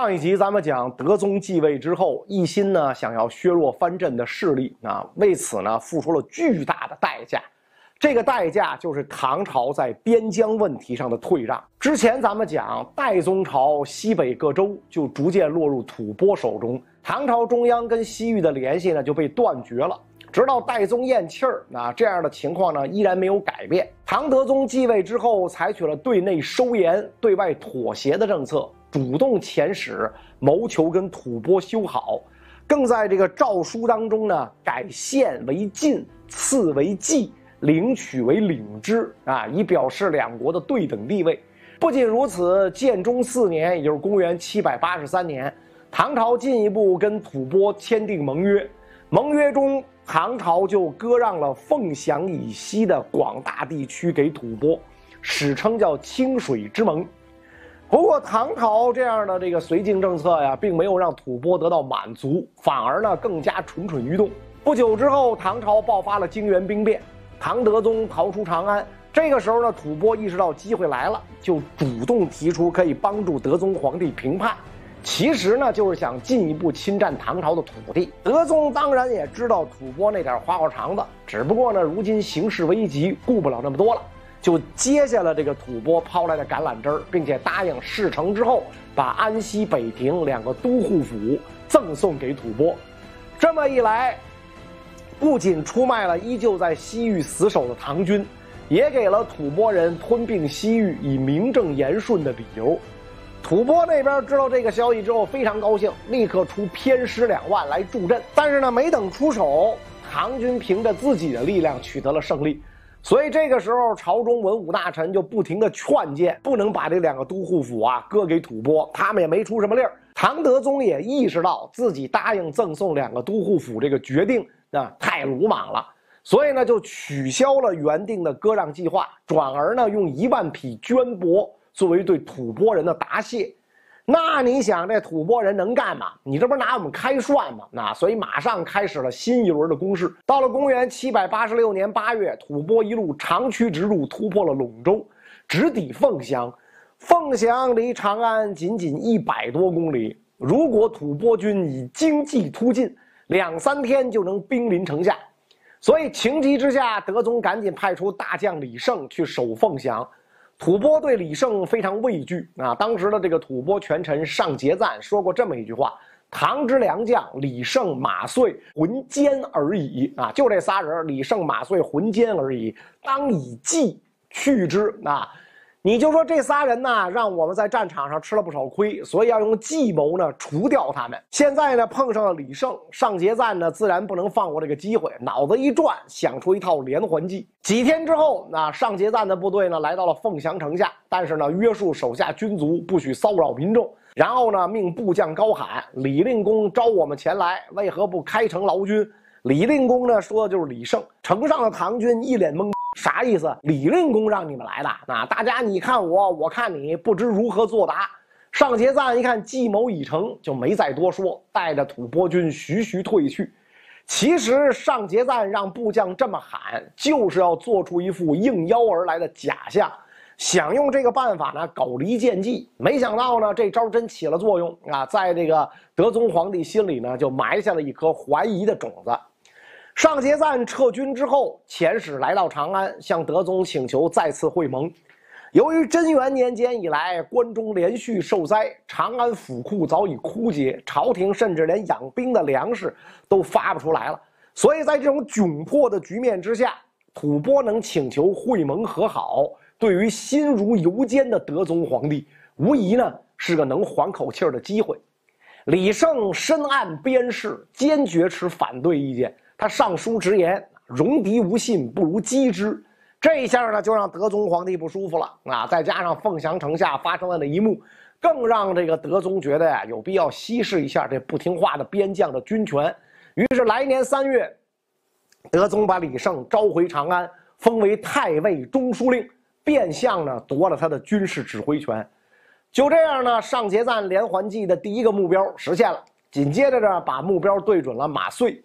上一集咱们讲德宗继位之后，一心呢想要削弱藩镇的势力啊，为此呢付出了巨大的代价。这个代价就是唐朝在边疆问题上的退让。之前咱们讲代宗朝西北各州就逐渐落入吐蕃手中，唐朝中央跟西域的联系呢就被断绝了。直到代宗咽气儿，那这样的情况呢依然没有改变。唐德宗继位之后，采取了对内收严、对外妥协的政策。主动遣使谋求跟吐蕃修好，更在这个诏书当中呢改县为晋，赐为冀，领取为领之啊，以表示两国的对等地位。不仅如此，建中四年，也就是公元七百八十三年，唐朝进一步跟吐蕃签订盟约，盟约中唐朝就割让了凤翔以西的广大地区给吐蕃，史称叫清水之盟。不过，唐朝这样的这个绥靖政策呀，并没有让吐蕃得到满足，反而呢更加蠢蠢欲动。不久之后，唐朝爆发了泾原兵变，唐德宗逃出长安。这个时候呢，吐蕃意识到机会来了，就主动提出可以帮助德宗皇帝平叛，其实呢就是想进一步侵占唐朝的土地。德宗当然也知道吐蕃那点花花肠子，只不过呢，如今形势危急，顾不了那么多了。就接下了这个吐蕃抛来的橄榄枝，并且答应事成之后把安西、北平两个都护府赠送给吐蕃。这么一来，不仅出卖了依旧在西域死守的唐军，也给了吐蕃人吞并西域以名正言顺的理由。吐蕃那边知道这个消息之后非常高兴，立刻出偏师两万来助阵。但是呢，没等出手，唐军凭着自己的力量取得了胜利。所以这个时候，朝中文武大臣就不停的劝谏，不能把这两个都护府啊割给吐蕃。他们也没出什么力儿。唐德宗也意识到自己答应赠送两个都护府这个决定啊太鲁莽了，所以呢就取消了原定的割让计划，转而呢用一万匹绢帛作为对吐蕃人的答谢。那你想，这吐蕃人能干嘛？你这不是拿我们开涮吗？那所以马上开始了新一轮的攻势。到了公元七百八十六年八月，吐蕃一路长驱直入，突破了陇州，直抵凤翔。凤翔离长安仅仅一百多公里，如果吐蕃军以经济突进，两三天就能兵临城下。所以情急之下，德宗赶紧派出大将李胜去守凤翔。吐蕃对李胜非常畏惧啊！当时的这个吐蕃权臣上节赞说过这么一句话：“唐之良将，李胜、马遂、浑坚而已啊！”就这仨人，李胜、马遂、浑坚而已，当以计去之啊！你就说这仨人呢，让我们在战场上吃了不少亏，所以要用计谋呢除掉他们。现在呢碰上了李胜，上节赞呢自然不能放过这个机会，脑子一转，想出一套连环计。几天之后，那上节赞的部队呢来到了凤翔城下，但是呢约束手下军卒不许骚扰民众，然后呢命部将高喊：“李令公召我们前来，为何不开城劳军？”李令公呢说的就是李胜。城上的唐军一脸懵。啥意思？李令公让你们来的啊！大家你看我，我看你，不知如何作答。上节赞一看计谋已成，就没再多说，带着吐蕃军徐徐退去。其实上节赞让部将这么喊，就是要做出一副应邀而来的假象，想用这个办法呢搞离间计。没想到呢，这招真起了作用啊！在这个德宗皇帝心里呢，就埋下了一颗怀疑的种子。上节赞撤军之后，遣使来到长安，向德宗请求再次会盟。由于贞元年间以来，关中连续受灾，长安府库早已枯竭，朝廷甚至连养兵的粮食都发不出来了。所以在这种窘迫的局面之下，吐蕃能请求会盟和好，对于心如油煎的德宗皇帝，无疑呢是个能缓口气儿的机会。李胜深谙边事，坚决持反对意见。他上书直言：“戎狄无信，不如击之。”这一下呢，就让德宗皇帝不舒服了啊！再加上凤翔城下发生了那一幕，更让这个德宗觉得呀，有必要稀释一下这不听话的边将的军权。于是来年三月，德宗把李胜召回长安，封为太尉中书令，变相呢夺了他的军事指挥权。就这样呢，上节赞连环计的第一个目标实现了。紧接着呢，把目标对准了马遂。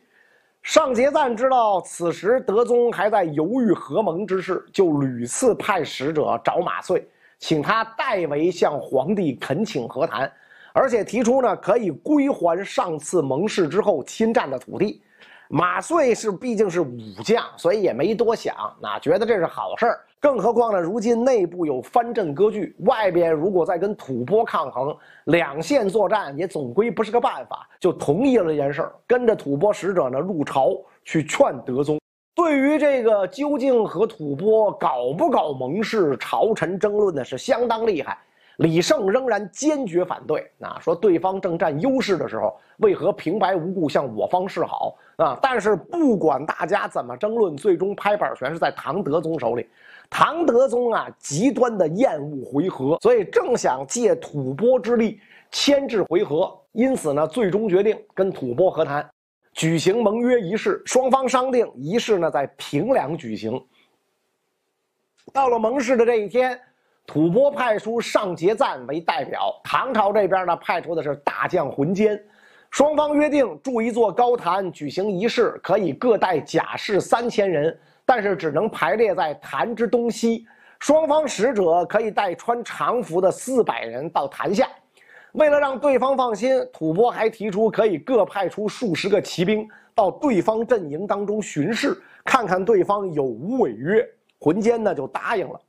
尚结赞知道此时德宗还在犹豫合盟之事，就屡次派使者找马遂，请他代为向皇帝恳请和谈。而且提出呢可以归还上次盟誓之后侵占的土地。马遂是毕竟是武将，所以也没多想，哪觉得这是好事儿。更何况呢，如今内部有藩镇割据，外边如果再跟吐蕃抗衡，两线作战也总归不是个办法，就同意了这件事儿，跟着吐蕃使者呢入朝去劝德宗。对于这个究竟和吐蕃搞不搞盟誓，朝臣争论的是相当厉害。李胜仍然坚决反对，啊，说对方正占优势的时候，为何平白无故向我方示好啊？但是不管大家怎么争论，最终拍板权是在唐德宗手里。唐德宗啊，极端的厌恶回纥，所以正想借吐蕃之力牵制回纥，因此呢，最终决定跟吐蕃和谈。举行盟约仪式，双方商定仪式呢在平凉举行。到了盟誓的这一天，吐蕃派出上节赞为代表，唐朝这边呢派出的是大将浑坚，双方约定筑一座高坛举行仪式，可以各带甲士三千人，但是只能排列在坛之东西。双方使者可以带穿长服的四百人到坛下。为了让对方放心，吐蕃还提出可以各派出数十个骑兵到对方阵营当中巡视，看看对方有无违约。浑坚呢就答应了。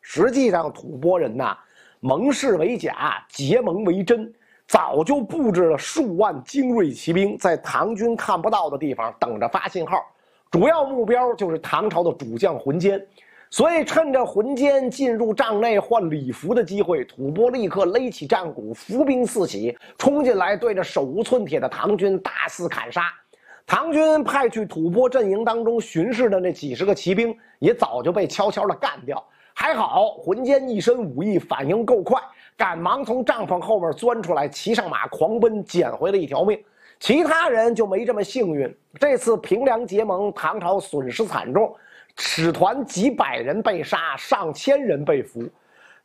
实际上，吐蕃人呐，盟誓为假，结盟为真，早就布置了数万精锐骑兵在唐军看不到的地方等着发信号，主要目标就是唐朝的主将浑坚。所以，趁着浑坚进入帐内换礼服的机会，吐蕃立刻勒起战鼓，伏兵四起，冲进来，对着手无寸铁的唐军大肆砍杀。唐军派去吐蕃阵营当中巡视的那几十个骑兵，也早就被悄悄地干掉。还好，浑坚一身武艺，反应够快，赶忙从帐篷后面钻出来，骑上马狂奔，捡回了一条命。其他人就没这么幸运。这次平凉结盟，唐朝损失惨重。使团几百人被杀，上千人被俘。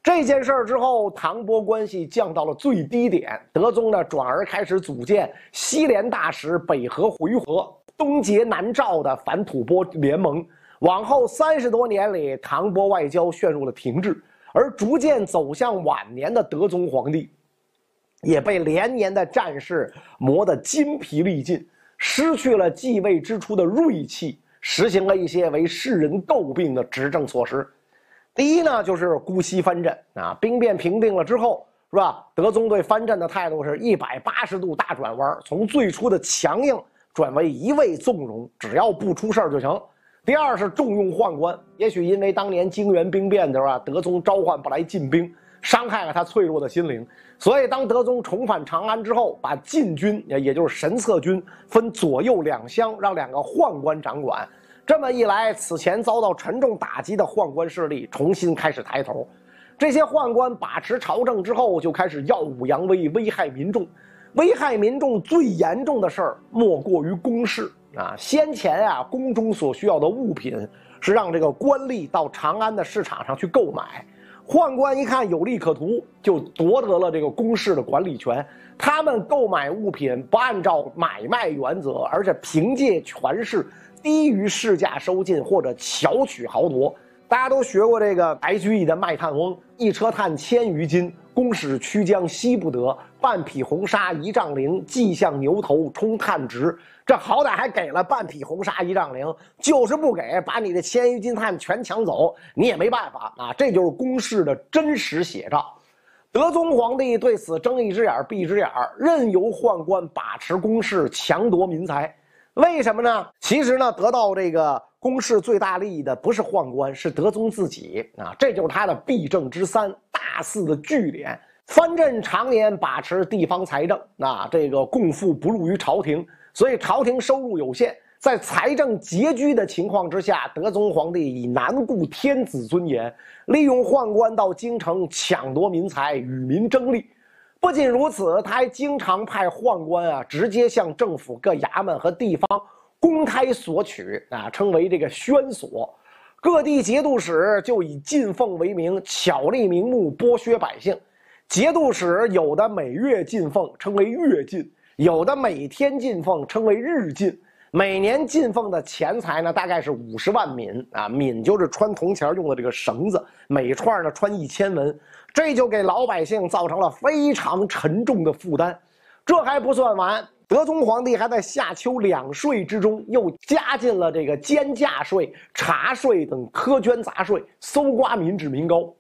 这件事儿之后，唐波关系降到了最低点。德宗呢，转而开始组建西联大使，北和回纥，东结南诏的反吐蕃联盟。往后三十多年里，唐波外交陷入了停滞，而逐渐走向晚年的德宗皇帝，也被连年的战事磨得筋疲力尽，失去了继位之初的锐气。实行了一些为世人诟病的执政措施，第一呢，就是姑息藩镇啊。兵变平定了之后，是吧？德宗对藩镇的态度是一百八十度大转弯，从最初的强硬转为一味纵容，只要不出事儿就行。第二是重用宦官，也许因为当年泾原兵变的时候啊，德宗召唤不来禁兵，伤害了他脆弱的心灵，所以当德宗重返长安之后，把禁军也就是神策军分左右两厢，让两个宦官掌管。这么一来，此前遭到沉重打击的宦官势力重新开始抬头。这些宦官把持朝政之后，就开始耀武扬威，危害民众。危害民众最严重的事儿，莫过于公事啊。先前啊，宫中所需要的物品是让这个官吏到长安的市场上去购买。宦官一看有利可图，就夺得了这个公事的管理权。他们购买物品不按照买卖原则，而且凭借权势。低于市价收进或者巧取豪夺，大家都学过这个白居易的《卖炭翁》，一车炭千余斤，公使驱将惜不得，半匹红纱一丈绫，系向牛头充炭直。这好歹还给了半匹红纱一丈绫，就是不给，把你的千余斤炭全抢走，你也没办法啊！这就是公事的真实写照。德宗皇帝对此睁一只眼闭一只眼，任由宦官把持公事，强夺民财。为什么呢？其实呢，得到这个公事最大利益的不是宦官，是德宗自己啊！这就是他的弊政之三，大肆的聚敛。藩镇常年把持地方财政，那这个共赋不入于朝廷，所以朝廷收入有限。在财政拮据的情况之下，德宗皇帝以难顾天子尊严，利用宦官到京城抢夺民财，与民争利。不仅如此，他还经常派宦官啊，直接向政府各衙门和地方公开索取啊，称为这个宣索。各地节度使就以进奉为名，巧立名目剥削百姓。节度使有的每月进奉，称为月进；有的每天进奉，称为日进。每年进奉的钱财呢，大概是五十万闽啊，闽就是穿铜钱用的这个绳子，每串呢穿一千文，这就给老百姓造成了非常沉重的负担。这还不算完，德宗皇帝还在夏秋两税之中又加进了这个监价税、茶税等苛捐杂税，搜刮民脂民膏。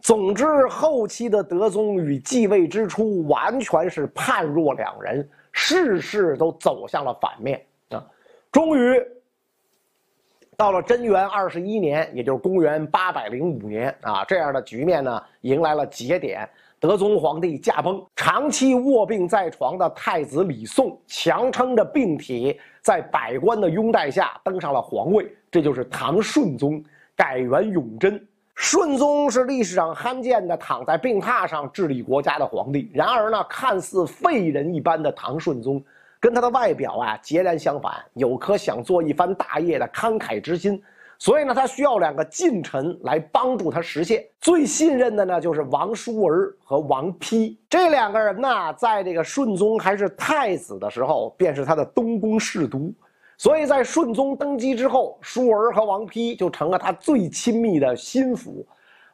总之，后期的德宗与继位之初完全是判若两人，事事都走向了反面啊。终于到了贞元二十一年，也就是公元八百零五年啊，这样的局面呢，迎来了节点。德宗皇帝驾崩，长期卧病在床的太子李诵强撑着病体，在百官的拥戴下登上了皇位，这就是唐顺宗，改元永贞。顺宗是历史上罕见的躺在病榻上治理国家的皇帝。然而呢，看似废人一般的唐顺宗。跟他的外表啊截然相反，有颗想做一番大业的慷慨之心，所以呢，他需要两个近臣来帮助他实现。最信任的呢，就是王叔儿和王丕这两个人呢，在这个顺宗还是太子的时候，便是他的东宫侍读，所以在顺宗登基之后，叔儿和王丕就成了他最亲密的心腹。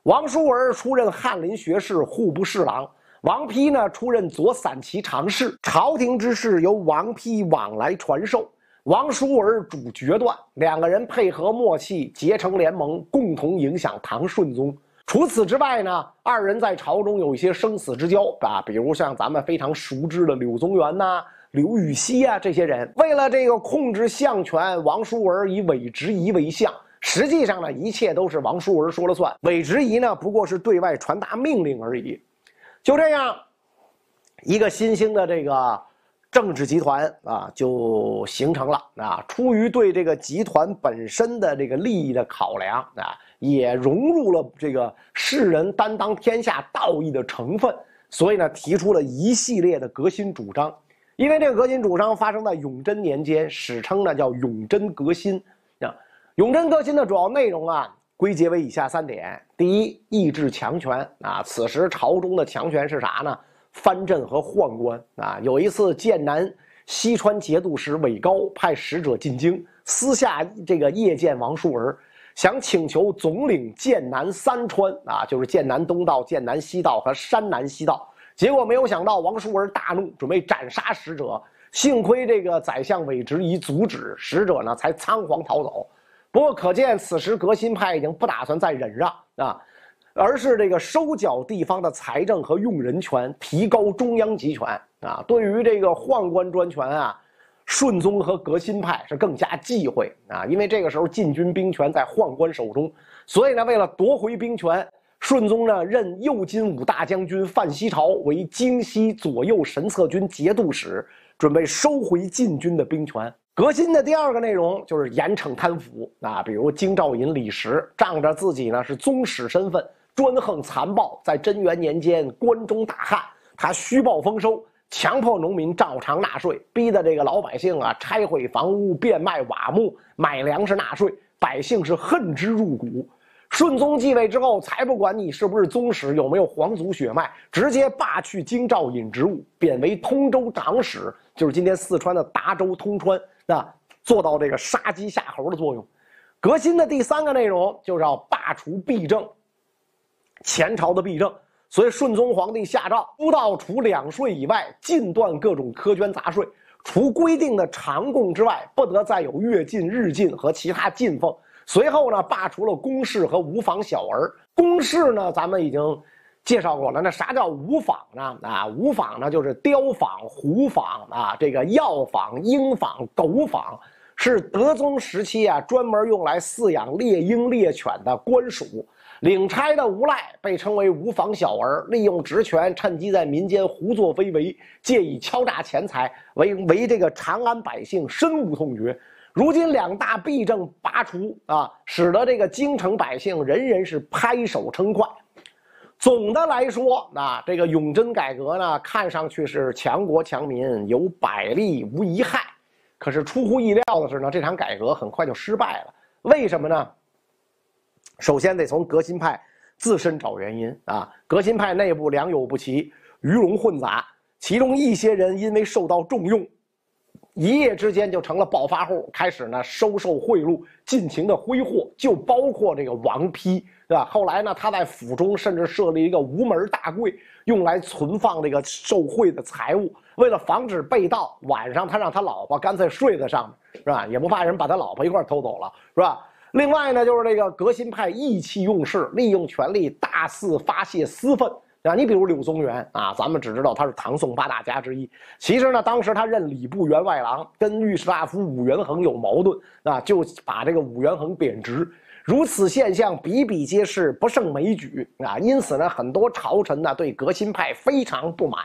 王叔儿出任翰林学士、户部侍郎。王丕呢出任左散骑常侍，朝廷之事由王丕往来传授，王叔儿主决断，两个人配合默契，结成联盟，共同影响唐顺宗。除此之外呢，二人在朝中有一些生死之交啊，比如像咱们非常熟知的柳宗元呐、刘禹锡啊这些人，为了这个控制相权，王叔儿以韦执仪为相，实际上呢，一切都是王叔儿说了算，韦执仪呢不过是对外传达命令而已。就这样，一个新兴的这个政治集团啊，就形成了啊。出于对这个集团本身的这个利益的考量啊，也融入了这个世人担当天下道义的成分，所以呢，提出了一系列的革新主张。因为这个革新主张发生在永贞年间，史称呢叫永贞革新啊。永贞革新的主要内容啊。归结为以下三点：第一，抑制强权啊。此时朝中的强权是啥呢？藩镇和宦官啊。有一次，剑南西川节度使韦高派使者进京，私下这个夜见王叔儿，想请求总领剑南三川啊，就是剑南东道、剑南西道和山南西道。结果没有想到，王叔儿大怒，准备斩杀使者。幸亏这个宰相韦执仪阻止，使者呢才仓皇逃走。不过，可见此时革新派已经不打算再忍让啊，而是这个收缴地方的财政和用人权，提高中央集权啊。对于这个宦官专权啊，顺宗和革新派是更加忌讳啊，因为这个时候禁军兵权在宦官手中，所以呢，为了夺回兵权，顺宗呢任右金吾大将军范希朝为京西左右神策军节度使，准备收回禁军的兵权。革新的第二个内容就是严惩贪腐啊，比如京兆尹李石仗着自己呢是宗室身份，专横残暴，在贞元年间关中大旱，他虚报丰收，强迫农民照常纳税，逼得这个老百姓啊拆毁房屋、变卖瓦木、买粮食纳税，百姓是恨之入骨。顺宗继位之后，才不管你是不是宗室，有没有皇族血脉，直接罢去京兆尹职务，贬为通州长史，就是今天四川的达州、通川。那，做到这个杀鸡吓猴的作用。革新的第三个内容就是要罢除弊政，前朝的弊政。所以顺宗皇帝下诏，出道除两税以外，禁断各种苛捐杂税。除规定的常贡之外，不得再有月进、日进和其他进奉。随后呢，罢除了公事和无坊小儿。公事呢，咱们已经。介绍过了，那啥叫无坊呢？啊，无坊呢就是雕坊、虎坊啊，这个药坊、鹰坊、狗坊，是德宗时期啊专门用来饲养猎鹰、猎犬的官署。领差的无赖被称为无房小儿，利用职权趁机在民间胡作非为，借以敲诈钱财，为为这个长安百姓深恶痛绝。如今两大弊政拔除啊，使得这个京城百姓人人是拍手称快。总的来说，那这个永贞改革呢，看上去是强国强民，有百利无一害。可是出乎意料的是呢，这场改革很快就失败了。为什么呢？首先得从革新派自身找原因啊。革新派内部良莠不齐，鱼龙混杂，其中一些人因为受到重用，一夜之间就成了暴发户，开始呢收受贿赂，尽情的挥霍，就包括这个王丕，对吧？后来呢，他在府中甚至设立一个无门大柜，用来存放这个受贿的财物。为了防止被盗，晚上他让他老婆干脆睡在上面，是吧？也不怕人把他老婆一块偷走了，是吧？另外呢，就是这个革新派意气用事，利用权力大肆发泄私愤。啊，你比如柳宗元啊，咱们只知道他是唐宋八大家之一。其实呢，当时他任礼部员外郎，跟御史大夫武元衡有矛盾，啊，就把这个武元衡贬职。如此现象比比皆是，不胜枚举啊。因此呢，很多朝臣呢对革新派非常不满，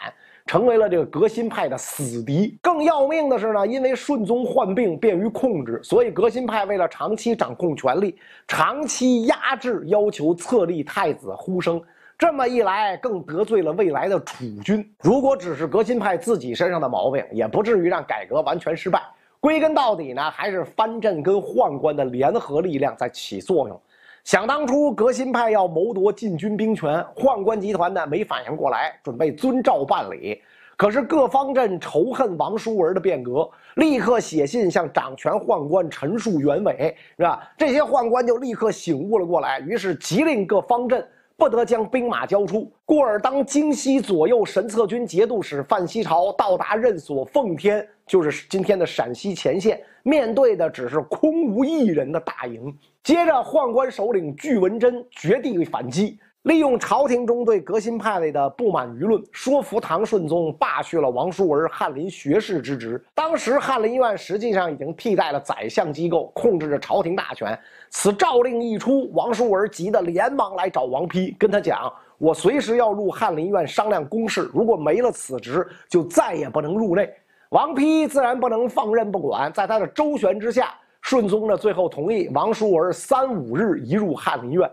成为了这个革新派的死敌。更要命的是呢，因为顺宗患病便于控制，所以革新派为了长期掌控权力，长期压制，要求册立太子呼声。这么一来，更得罪了未来的储君。如果只是革新派自己身上的毛病，也不至于让改革完全失败。归根到底呢，还是藩镇跟宦官的联合力量在起作用。想当初，革新派要谋夺禁军兵权，宦官集团呢没反应过来，准备遵照办理。可是各方阵仇恨王叔文的变革，立刻写信向掌权宦官陈述原委，是吧？这些宦官就立刻醒悟了过来，于是急令各方阵。不得将兵马交出。故而，当京西左右神策军节度使范希朝到达任所奉天，就是今天的陕西前线，面对的只是空无一人的大营。接着，宦官首领巨文贞绝地反击。利用朝廷中对革新派位的不满舆论，说服唐顺宗罢去了王叔文翰林学士之职。当时翰林院实际上已经替代了宰相机构，控制着朝廷大权。此诏令一出，王叔文急得连忙来找王丕，跟他讲：“我随时要入翰林院商量公事，如果没了此职，就再也不能入内。”王丕自然不能放任不管，在他的周旋之下，顺宗呢最后同意王叔文三五日移入翰林院。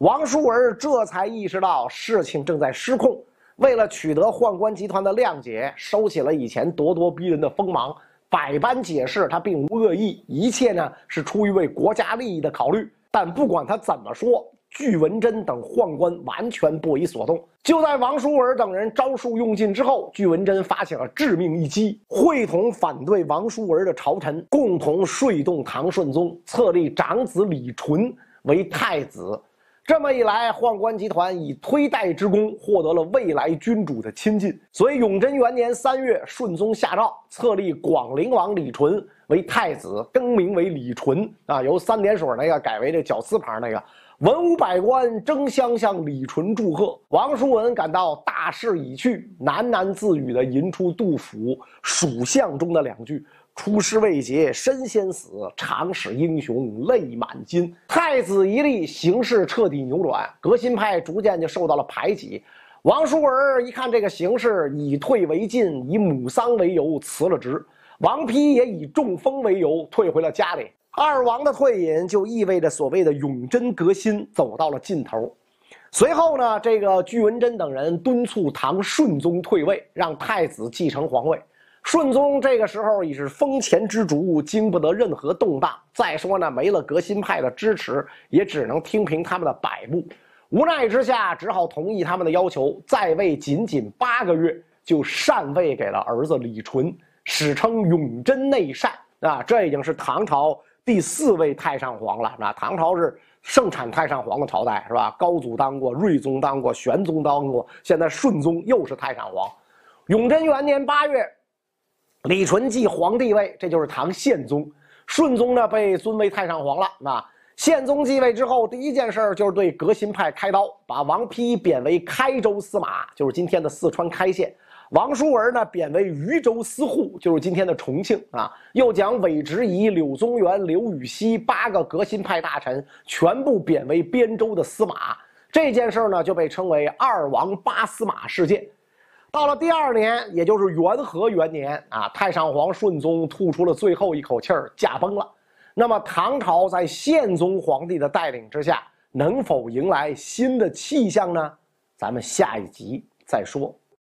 王叔文这才意识到事情正在失控，为了取得宦官集团的谅解，收起了以前咄咄逼人的锋芒，百般解释他并无恶意，一切呢是出于为国家利益的考虑。但不管他怎么说，巨文贞等宦官完全不为所动。就在王叔文等人招数用尽之后，巨文贞发起了致命一击，会同反对王叔文的朝臣，共同睡动唐顺宗，册立长子李纯为太子。这么一来，宦官集团以推戴之功获得了未来君主的亲近。所以，永贞元年三月，顺宗下诏册立广陵王李纯为太子，更名为李纯啊，由三点水那个改为这绞丝旁那个。文武百官争相向李纯祝贺。王叔文感到大势已去，喃喃自语地吟出杜甫《蜀相》中的两句。出师未捷身先死，长使英雄泪满襟。太子一立，形势彻底扭转，革新派逐渐就受到了排挤。王叔文一看这个形势，以退为进，以母丧为由辞了职。王丕也以中风为由退回了家里。二王的退隐，就意味着所谓的永贞革新走到了尽头。随后呢，这个巨文贞等人敦促唐顺宗退位，让太子继承皇位。顺宗这个时候已是风前之烛，经不得任何动荡。再说呢，没了革新派的支持，也只能听凭他们的摆布。无奈之下，只好同意他们的要求，在位仅仅八个月，就禅位给了儿子李纯，史称永贞内禅啊。这已经是唐朝第四位太上皇了。那唐朝是盛产太上皇的朝代，是吧？高祖当过，睿宗当过，玄宗当过，现在顺宗又是太上皇。永贞元年八月。李纯继皇帝位，这就是唐宪宗。顺宗呢被尊为太上皇了。那宪宗继位之后，第一件事就是对革新派开刀，把王丕贬为开州司马，就是今天的四川开县；王叔文呢贬为渝州司户，就是今天的重庆啊。又将韦执仪、柳宗元、刘禹锡八个革新派大臣全部贬为边州的司马。这件事呢就被称为“二王八司马事件”。到了第二年，也就是元和元年啊，太上皇顺宗吐出了最后一口气儿，驾崩了。那么，唐朝在宪宗皇帝的带领之下，能否迎来新的气象呢？咱们下一集再说。